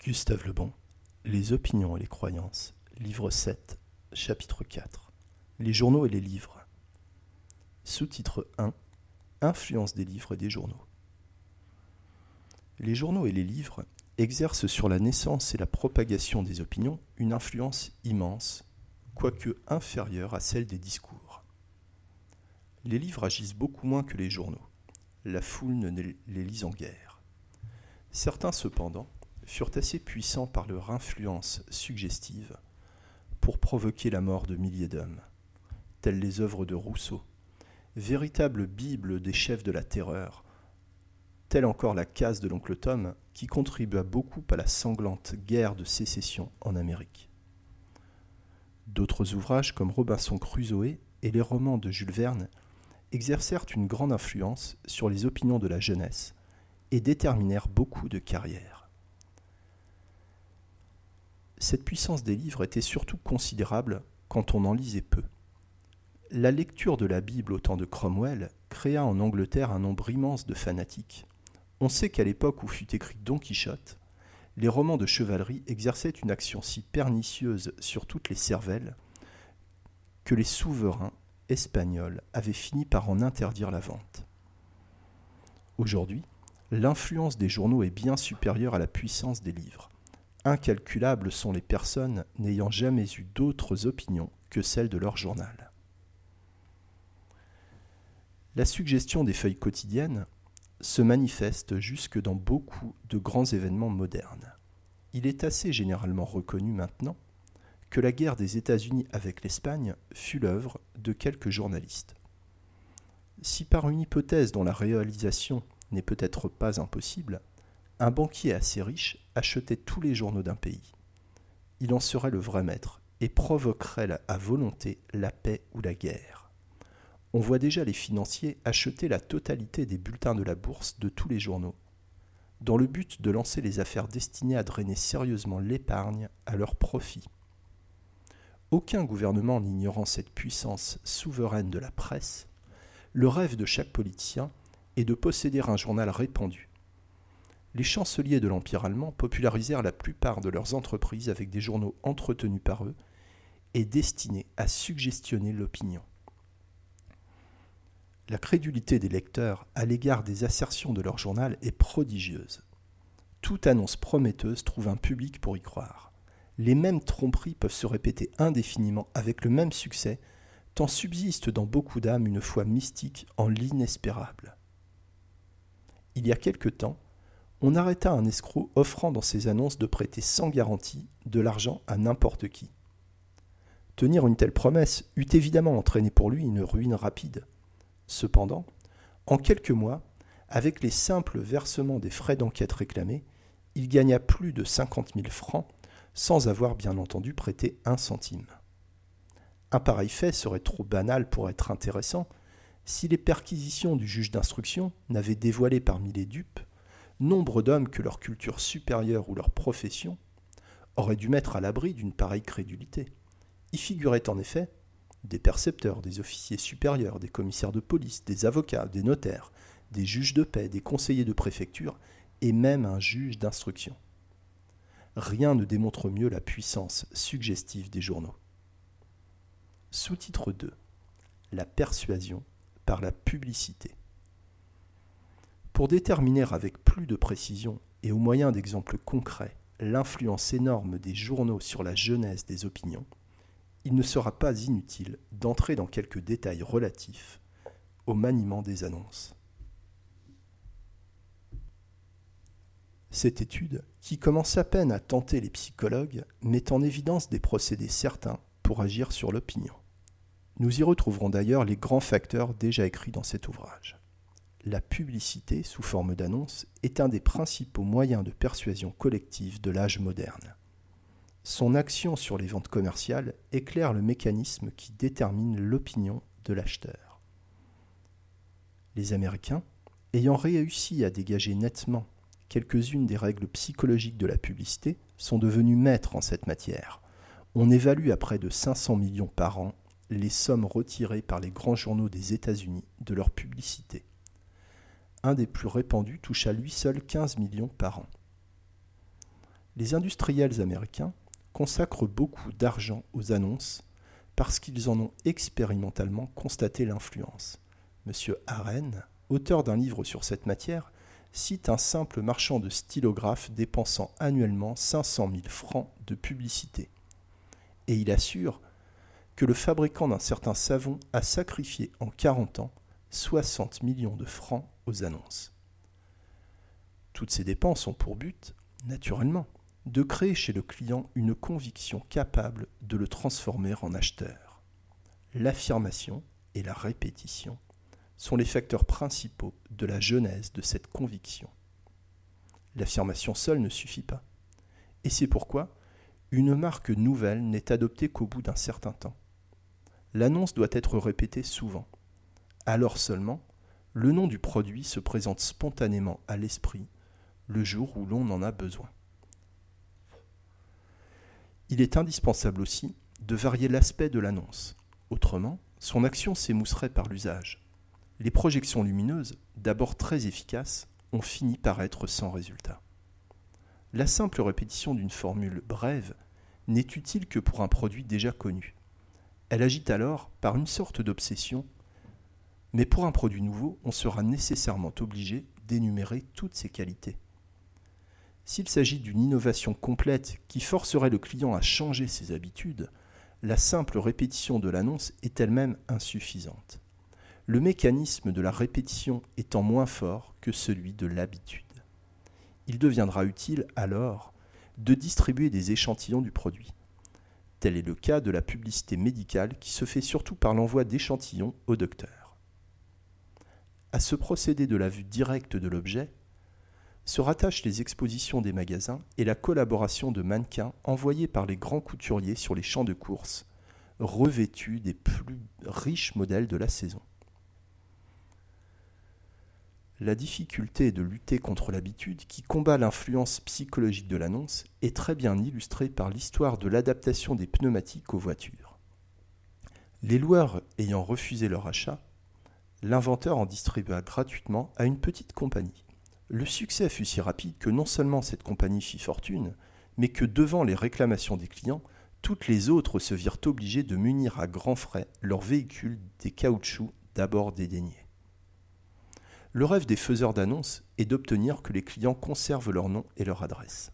Gustave Lebon, Les opinions et les croyances, livre 7, chapitre 4. Les journaux et les livres. Sous-titre 1. Influence des livres et des journaux. Les journaux et les livres exercent sur la naissance et la propagation des opinions une influence immense, quoique inférieure à celle des discours. Les livres agissent beaucoup moins que les journaux. La foule ne les lit en guère. Certains, cependant, furent assez puissants par leur influence suggestive pour provoquer la mort de milliers d'hommes, telles les œuvres de Rousseau, véritable Bible des chefs de la terreur, telle encore la case de l'oncle Tom, qui contribua beaucoup à la sanglante guerre de sécession en Amérique. D'autres ouvrages comme Robinson Crusoe et les romans de Jules Verne exercèrent une grande influence sur les opinions de la jeunesse et déterminèrent beaucoup de carrières. Cette puissance des livres était surtout considérable quand on en lisait peu. La lecture de la Bible au temps de Cromwell créa en Angleterre un nombre immense de fanatiques. On sait qu'à l'époque où fut écrit Don Quichotte, les romans de chevalerie exerçaient une action si pernicieuse sur toutes les cervelles que les souverains espagnols avaient fini par en interdire la vente. Aujourd'hui, l'influence des journaux est bien supérieure à la puissance des livres. Incalculables sont les personnes n'ayant jamais eu d'autres opinions que celles de leur journal. La suggestion des feuilles quotidiennes se manifeste jusque dans beaucoup de grands événements modernes. Il est assez généralement reconnu maintenant que la guerre des États-Unis avec l'Espagne fut l'œuvre de quelques journalistes. Si par une hypothèse dont la réalisation n'est peut-être pas impossible, un banquier assez riche achetait tous les journaux d'un pays. Il en serait le vrai maître et provoquerait à volonté la paix ou la guerre. On voit déjà les financiers acheter la totalité des bulletins de la bourse de tous les journaux, dans le but de lancer les affaires destinées à drainer sérieusement l'épargne à leur profit. Aucun gouvernement n'ignorant cette puissance souveraine de la presse, le rêve de chaque politicien est de posséder un journal répandu. Les chanceliers de l'Empire allemand popularisèrent la plupart de leurs entreprises avec des journaux entretenus par eux et destinés à suggestionner l'opinion. La crédulité des lecteurs à l'égard des assertions de leur journal est prodigieuse. Toute annonce prometteuse trouve un public pour y croire les mêmes tromperies peuvent se répéter indéfiniment avec le même succès, tant subsiste dans beaucoup d'âmes une foi mystique en l'inespérable. Il y a quelque temps, on arrêta un escroc offrant dans ses annonces de prêter sans garantie de l'argent à n'importe qui. Tenir une telle promesse eût évidemment entraîné pour lui une ruine rapide. Cependant, en quelques mois, avec les simples versements des frais d'enquête réclamés, il gagna plus de cinquante mille francs sans avoir bien entendu prêté un centime. Un pareil fait serait trop banal pour être intéressant si les perquisitions du juge d'instruction n'avaient dévoilé parmi les dupes nombre d'hommes que leur culture supérieure ou leur profession aurait dû mettre à l'abri d'une pareille crédulité. Y figuraient en effet des percepteurs, des officiers supérieurs, des commissaires de police, des avocats, des notaires, des juges de paix, des conseillers de préfecture et même un juge d'instruction. Rien ne démontre mieux la puissance suggestive des journaux. Sous-titre 2. La persuasion par la publicité. Pour déterminer avec plus de précision et au moyen d'exemples concrets l'influence énorme des journaux sur la genèse des opinions, il ne sera pas inutile d'entrer dans quelques détails relatifs au maniement des annonces. Cette étude, qui commence à peine à tenter les psychologues, met en évidence des procédés certains pour agir sur l'opinion. Nous y retrouverons d'ailleurs les grands facteurs déjà écrits dans cet ouvrage. La publicité sous forme d'annonce est un des principaux moyens de persuasion collective de l'âge moderne. Son action sur les ventes commerciales éclaire le mécanisme qui détermine l'opinion de l'acheteur. Les Américains, ayant réussi à dégager nettement quelques-unes des règles psychologiques de la publicité sont devenues maîtres en cette matière. On évalue à près de 500 millions par an les sommes retirées par les grands journaux des États-Unis de leur publicité. Un des plus répandus touche à lui seul 15 millions par an. Les industriels américains consacrent beaucoup d'argent aux annonces parce qu'ils en ont expérimentalement constaté l'influence. M. Haren, auteur d'un livre sur cette matière, cite un simple marchand de stylographes dépensant annuellement 500 000 francs de publicité. Et il assure que le fabricant d'un certain savon a sacrifié en 40 ans 60 millions de francs annonces. Toutes ces dépenses ont pour but, naturellement, de créer chez le client une conviction capable de le transformer en acheteur. L'affirmation et la répétition sont les facteurs principaux de la genèse de cette conviction. L'affirmation seule ne suffit pas. Et c'est pourquoi une marque nouvelle n'est adoptée qu'au bout d'un certain temps. L'annonce doit être répétée souvent. Alors seulement, le nom du produit se présente spontanément à l'esprit le jour où l'on en a besoin. Il est indispensable aussi de varier l'aspect de l'annonce. Autrement, son action s'émousserait par l'usage les projections lumineuses, d'abord très efficaces, ont fini par être sans résultat. La simple répétition d'une formule brève n'est utile que pour un produit déjà connu. Elle agit alors par une sorte d'obsession, mais pour un produit nouveau, on sera nécessairement obligé d'énumérer toutes ses qualités. S'il s'agit d'une innovation complète qui forcerait le client à changer ses habitudes, la simple répétition de l'annonce est elle-même insuffisante le mécanisme de la répétition étant moins fort que celui de l'habitude. Il deviendra utile alors de distribuer des échantillons du produit. Tel est le cas de la publicité médicale qui se fait surtout par l'envoi d'échantillons au docteur. À ce procédé de la vue directe de l'objet se rattachent les expositions des magasins et la collaboration de mannequins envoyés par les grands couturiers sur les champs de course, revêtus des plus riches modèles de la saison. La difficulté de lutter contre l'habitude qui combat l'influence psychologique de l'annonce est très bien illustrée par l'histoire de l'adaptation des pneumatiques aux voitures. Les loueurs ayant refusé leur achat, l'inventeur en distribua gratuitement à une petite compagnie. Le succès fut si rapide que non seulement cette compagnie fit fortune, mais que devant les réclamations des clients, toutes les autres se virent obligées de munir à grands frais leurs véhicules des caoutchoucs d'abord dédaignés. Le rêve des faiseurs d'annonces est d'obtenir que les clients conservent leur nom et leur adresse.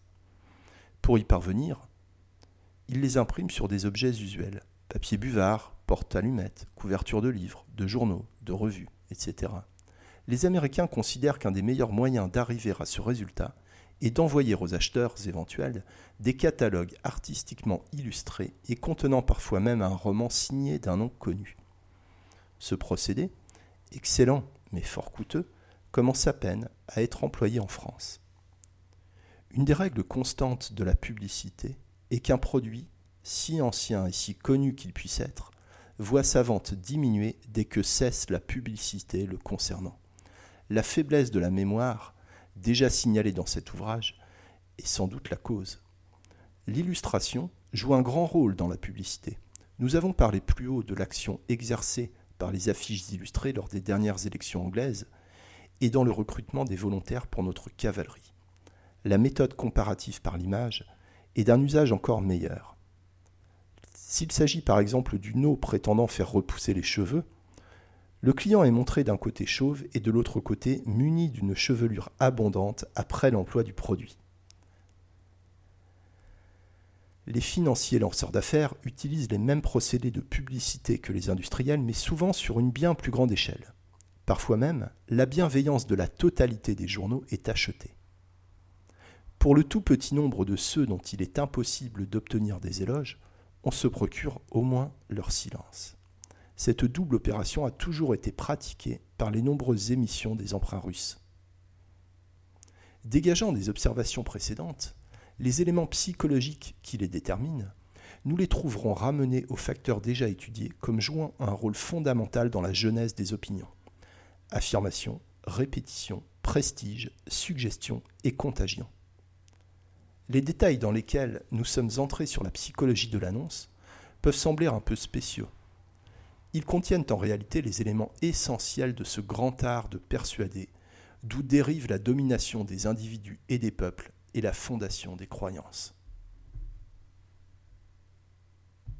Pour y parvenir, ils les impriment sur des objets usuels papier buvard, porte-allumettes, couverture de livres, de journaux, de revues, etc. Les Américains considèrent qu'un des meilleurs moyens d'arriver à ce résultat est d'envoyer aux acheteurs éventuels des catalogues artistiquement illustrés et contenant parfois même un roman signé d'un nom connu. Ce procédé, excellent mais fort coûteux, commence à peine à être employé en France. Une des règles constantes de la publicité est qu'un produit, si ancien et si connu qu'il puisse être, voit sa vente diminuer dès que cesse la publicité le concernant. La faiblesse de la mémoire, déjà signalée dans cet ouvrage, est sans doute la cause. L'illustration joue un grand rôle dans la publicité. Nous avons parlé plus haut de l'action exercée par les affiches illustrées lors des dernières élections anglaises et dans le recrutement des volontaires pour notre cavalerie. La méthode comparative par l'image est d'un usage encore meilleur. S'il s'agit par exemple d'une eau prétendant faire repousser les cheveux, le client est montré d'un côté chauve et de l'autre côté muni d'une chevelure abondante après l'emploi du produit. Les financiers lanceurs d'affaires utilisent les mêmes procédés de publicité que les industriels, mais souvent sur une bien plus grande échelle. Parfois même, la bienveillance de la totalité des journaux est achetée. Pour le tout petit nombre de ceux dont il est impossible d'obtenir des éloges, on se procure au moins leur silence. Cette double opération a toujours été pratiquée par les nombreuses émissions des emprunts russes. Dégageant des observations précédentes, les éléments psychologiques qui les déterminent, nous les trouverons ramenés aux facteurs déjà étudiés comme jouant un rôle fondamental dans la genèse des opinions. Affirmation, répétition, prestige, suggestion et contagion. Les détails dans lesquels nous sommes entrés sur la psychologie de l'annonce peuvent sembler un peu spéciaux. Ils contiennent en réalité les éléments essentiels de ce grand art de persuader, d'où dérive la domination des individus et des peuples est la fondation des croyances.